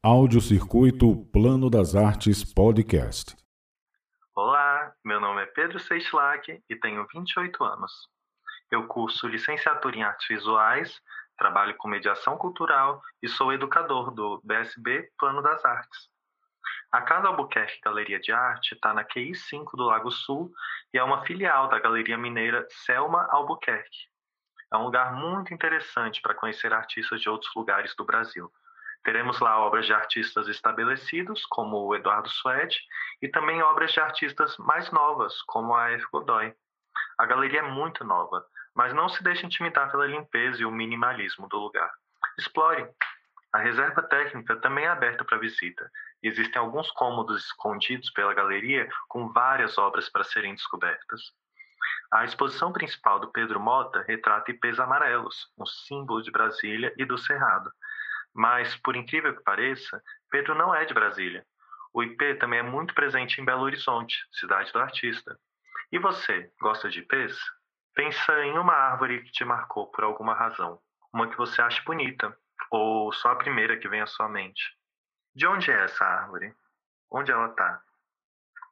Audiocircuito Plano das Artes Podcast. Olá, meu nome é Pedro Seixlac e tenho 28 anos. Eu curso licenciatura em artes visuais, trabalho com mediação cultural e sou educador do BSB Plano das Artes. A Casa Albuquerque Galeria de Arte está na QI 5 do Lago Sul e é uma filial da Galeria Mineira Selma Albuquerque. É um lugar muito interessante para conhecer artistas de outros lugares do Brasil Teremos lá obras de artistas estabelecidos, como o Eduardo Suede, e também obras de artistas mais novas, como a F. Godoy. A galeria é muito nova, mas não se deixe intimidar pela limpeza e o minimalismo do lugar. Explore! A reserva técnica também é aberta para visita. Existem alguns cômodos escondidos pela galeria com várias obras para serem descobertas. A exposição principal do Pedro Mota retrata ipês amarelos, um símbolo de Brasília e do Cerrado, mas, por incrível que pareça, Pedro não é de Brasília. O IP também é muito presente em Belo Horizonte, cidade do artista. E você, gosta de IPs? Pensa em uma árvore que te marcou por alguma razão. Uma que você acha bonita, ou só a primeira que vem à sua mente. De onde é essa árvore? Onde ela está?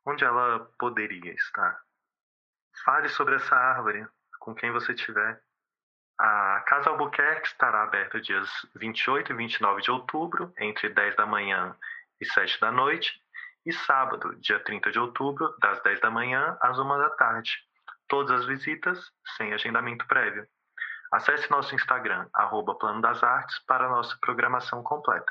Onde ela poderia estar? Fale sobre essa árvore com quem você tiver. A Casa Albuquerque estará aberta dias 28 e 29 de outubro, entre 10 da manhã e 7 da noite, e sábado, dia 30 de outubro, das 10 da manhã às 1 da tarde. Todas as visitas sem agendamento prévio. Acesse nosso Instagram, arroba Plano das Artes, para nossa programação completa.